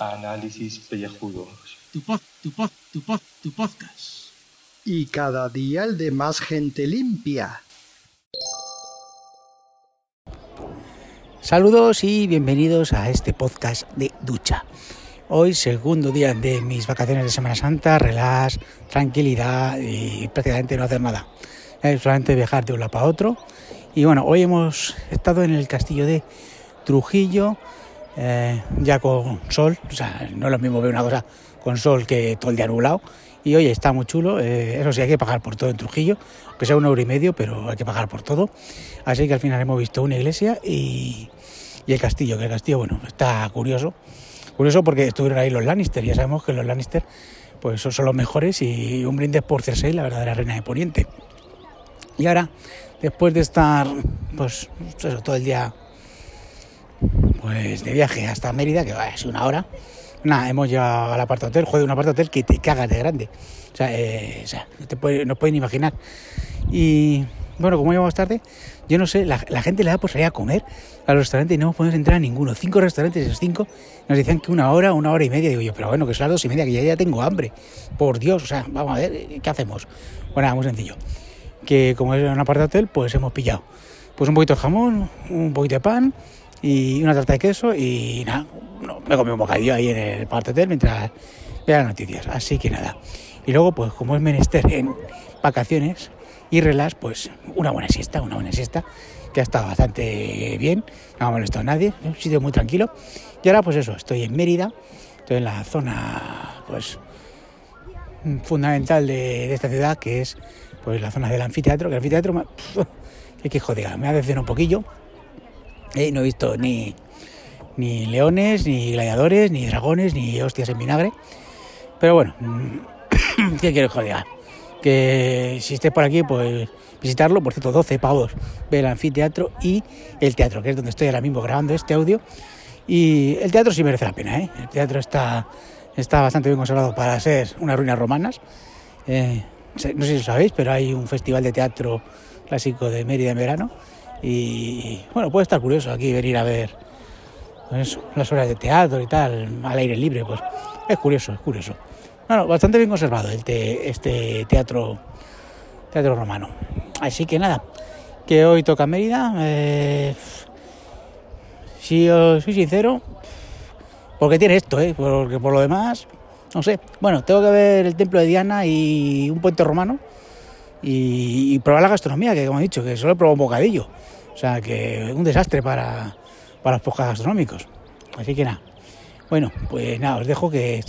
Análisis pellejudos. Tu pod, tu pod, tu pod, tu podcast. Y cada día el de más gente limpia. Saludos y bienvenidos a este podcast de ducha. Hoy, segundo día de mis vacaciones de Semana Santa, relax, tranquilidad y prácticamente no hacer nada. Eh, solamente viajar de un lado para otro. Y bueno, hoy hemos estado en el castillo de Trujillo, eh, ya con sol. O sea, no es lo mismo ver una cosa con sol que todo el día nublado. Y hoy está muy chulo. eh, eso sí, hay que pagar por todo en Trujillo, aunque sea un euro y medio, pero hay que pagar por todo. Así que al final hemos visto una iglesia y, y el castillo, que el castillo, bueno, está curioso. Curioso porque estuvieron ahí los Lannister, ya sabemos que los Lannister pues son los mejores y un brindis por Cersei, la verdadera reina de Poniente. Y ahora, después de estar pues todo el día pues de viaje hasta Mérida, que va, es una hora, nada, hemos llegado al apart hotel, joder, un apart hotel que te cagas de grande. O sea, eh, no te puede, no pueden imaginar. Y bueno, como llegamos tarde, yo no sé, la, la, gente le da por salir a comer a los restaurantes y no podemos entrar a ninguno. Cinco restaurantes, esos cinco nos decían que una hora, una hora y media. Digo yo, pero bueno, que son las dos y media, que ya, ya tengo hambre. Por Dios, o sea, vamos a ver, ¿qué hacemos? Bueno, muy sencillo. Que como es un apart hotel, pues hemos pillado pues un poquito de jamón, un poquito de pan y una tarta de queso y nada, no, me comí un bocadillo ahí en el apart hotel mientras veía las noticias. Así que nada. Y luego, pues como es menester en vacaciones, y relax, pues una buena siesta, una buena siesta, que ha estado bastante bien, no ha molestado a nadie, un sitio muy tranquilo. Y ahora pues eso, estoy en Mérida, estoy en la zona pues fundamental de, de esta ciudad, que es pues la zona del anfiteatro, que el anfiteatro, me, que, que joder, me ha decepcionado un poquillo, eh, no he visto ni, ni leones, ni gladiadores, ni dragones, ni hostias en vinagre, pero bueno, ¿qué quiero diga? que si estés por aquí, pues visitarlo. Por cierto, 12 pavos ver el anfiteatro y el teatro, que es donde estoy ahora mismo grabando este audio. Y el teatro sí merece la pena, ¿eh? El teatro está, está bastante bien conservado para ser unas ruinas romanas. Eh, no sé si lo sabéis, pero hay un festival de teatro clásico de Mérida en verano. Y bueno, puede estar curioso aquí venir a ver pues, las obras de teatro y tal, al aire libre. Pues es curioso, es curioso. Bueno, bastante bien conservado este teatro teatro romano. Así que nada, que hoy toca Mérida. Eh, si os soy sincero, porque tiene esto, ¿eh? porque por lo demás, no sé. Bueno, tengo que ver el templo de Diana y un puente romano y, probar la gastronomía, que como he dicho, que solo he probado un bocadillo. O sea, que un desastre para, para los podcasts gastronómicos. Así que nada. Bueno, pues nada, os dejo que,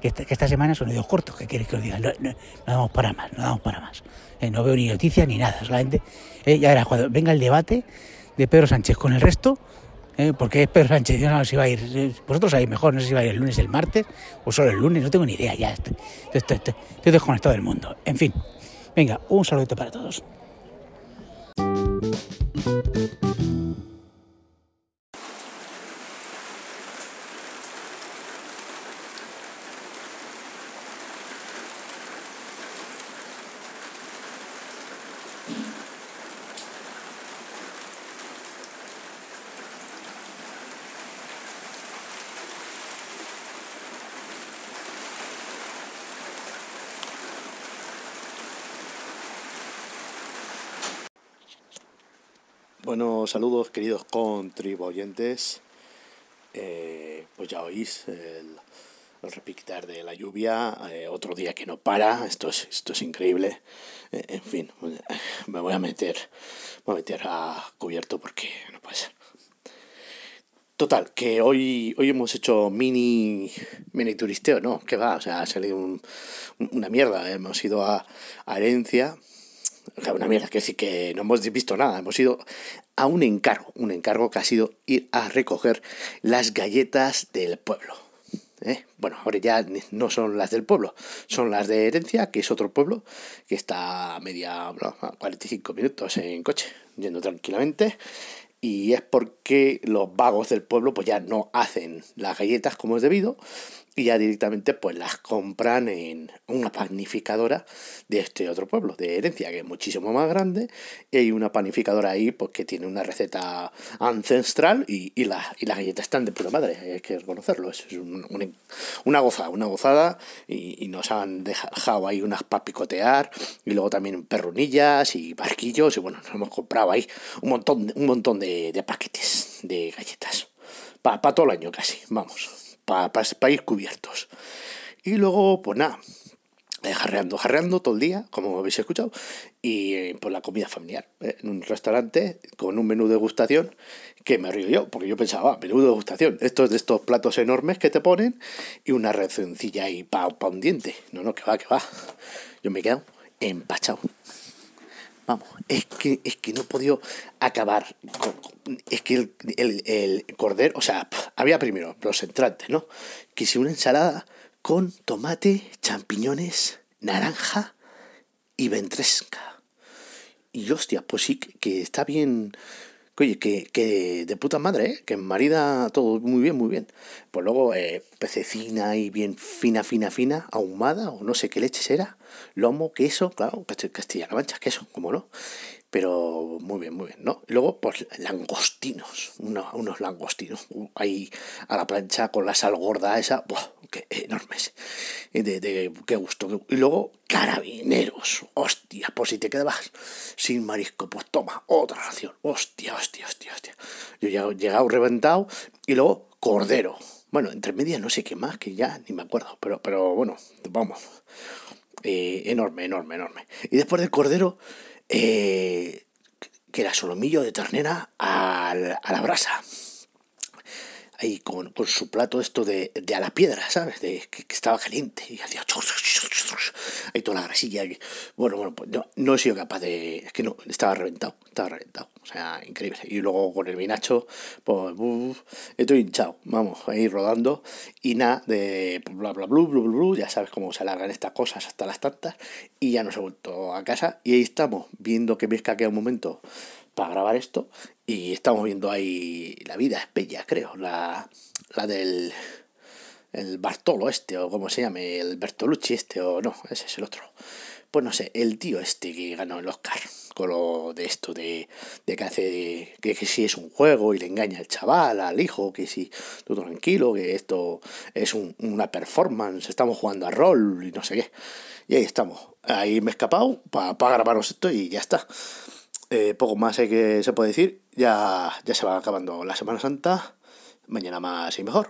que, esta, semana son cortos, que queréis que os diga, no, no, no, damos para más, no damos para más. Eh, no veo ni noticias ni nada, solamente eh, ya verás, cuando venga el debate de Pedro Sánchez con el resto, eh, porque Pedro Sánchez, yo no sé si va a ir, vosotros sabéis mejor, no sé si va a ir el lunes, el martes, o solo el lunes, no tengo ni idea, ya estoy, estoy, estoy, estoy desconectado del mundo. En fin, venga, un saludito para todos. Bueno, saludos queridos contribuyentes. Eh, pues ya oís el, el de la lluvia, eh, otro día que no para, esto es, esto es increíble. Eh, en fin, me voy a meter, me voy a meter a cubierto porque no puede ser. Total, que hoy, hoy hemos hecho mini, mini turisteo, ¿no? Que va, o sea, ha salido un, una mierda. Hemos ido a, a Herencia, una mierda, que decir que no hemos visto nada, hemos ido a un encargo, un encargo que ha sido ir a recoger las galletas del pueblo. ¿eh? Bueno, ahora ya no son las del pueblo, son las de Herencia, que es otro pueblo que está a media, no, a 45 minutos en coche, yendo tranquilamente. Y es porque los vagos del pueblo pues ya no hacen las galletas como es debido y ya directamente pues las compran en una panificadora de este otro pueblo, de Herencia, que es muchísimo más grande, y hay una panificadora ahí pues que tiene una receta ancestral y, y, la, y las galletas están de pura madre, hay que reconocerlo, es un, un, una gozada, una gozada, y, y, nos han dejado ahí unas para picotear, y luego también perrunillas y barquillos, y bueno, nos hemos comprado ahí un montón, un montón de, de paquetes de galletas, para pa todo el año casi, vamos para pa, ir cubiertos. Y luego, pues nada, eh, jarreando, jarreando todo el día, como habéis escuchado, y eh, pues la comida familiar, eh, en un restaurante con un menú de degustación que me río yo, porque yo pensaba, ah, menú de degustación, estos de estos platos enormes que te ponen y una recencilla ahí para pa un diente. No, no, que va, que va. Yo me he quedado empachado. Vamos, es que, es que no he podido acabar. Es que el, el, el, cordero, o sea, había primero los entrantes, ¿no? Que si una ensalada con tomate, champiñones, naranja y ventresca. Y hostia, pues sí, que está bien. Oye, que, que de puta madre, ¿eh? que marida todo muy bien, muy bien. Pues luego eh, pececina y bien fina, fina, fina, ahumada, o no sé qué leche será, lomo, queso, claro, Castilla-La Mancha, queso, como no. Pero muy bien, muy bien, ¿no? Luego, pues langostinos, unos, unos langostinos ahí a la plancha con la sal gorda esa, ¡buah! ¡Qué enormes! De, de, qué gusto. Y luego, carabineros, hostia, si te quedabas sin marisco, pues toma, otra ración, hostia, hostia, hostia, hostia. Yo ya he llegado reventado y luego, cordero. Bueno, entre medias no sé qué más, que ya ni me acuerdo, pero, pero bueno, vamos. Eh, enorme, enorme, enorme. Y después del cordero, eh, que era solomillo de ternera a la brasa. Ahí con, su plato esto de, a la piedra, ¿sabes? De, que, estaba caliente y hacía ahí toda la grasilla. Bueno, bueno, pues no, he sido capaz de... Es que no, estaba reventado, estaba reventado. O sea, increíble. Y luego con el vinacho, pues uf, estoy hinchado, vamos, ahí rodando. Y nada, de bla, bla, bla, bla, bla, bla, ya sabes cómo se alargan estas cosas hasta las tantas. Y ya nos he vuelto a casa y ahí estamos, viendo que me escaquea un momento para grabar esto y estamos viendo ahí la vida es bella creo la, la del el Bartolo este o como se llame el Bertolucci este o no ese es el otro. Pues no sé el tío este que ganó el Oscar con lo de esto de, de que hace que si es un juego y le engaña al chaval al hijo que si tú tranquilo que esto es un, una performance estamos jugando a rol y no sé qué. Y ahí estamos. Ahí me he escapado para pa grabaros esto y ya está eh, poco más hay que se puede decir. Ya, ya se va acabando la Semana Santa. Mañana más y mejor.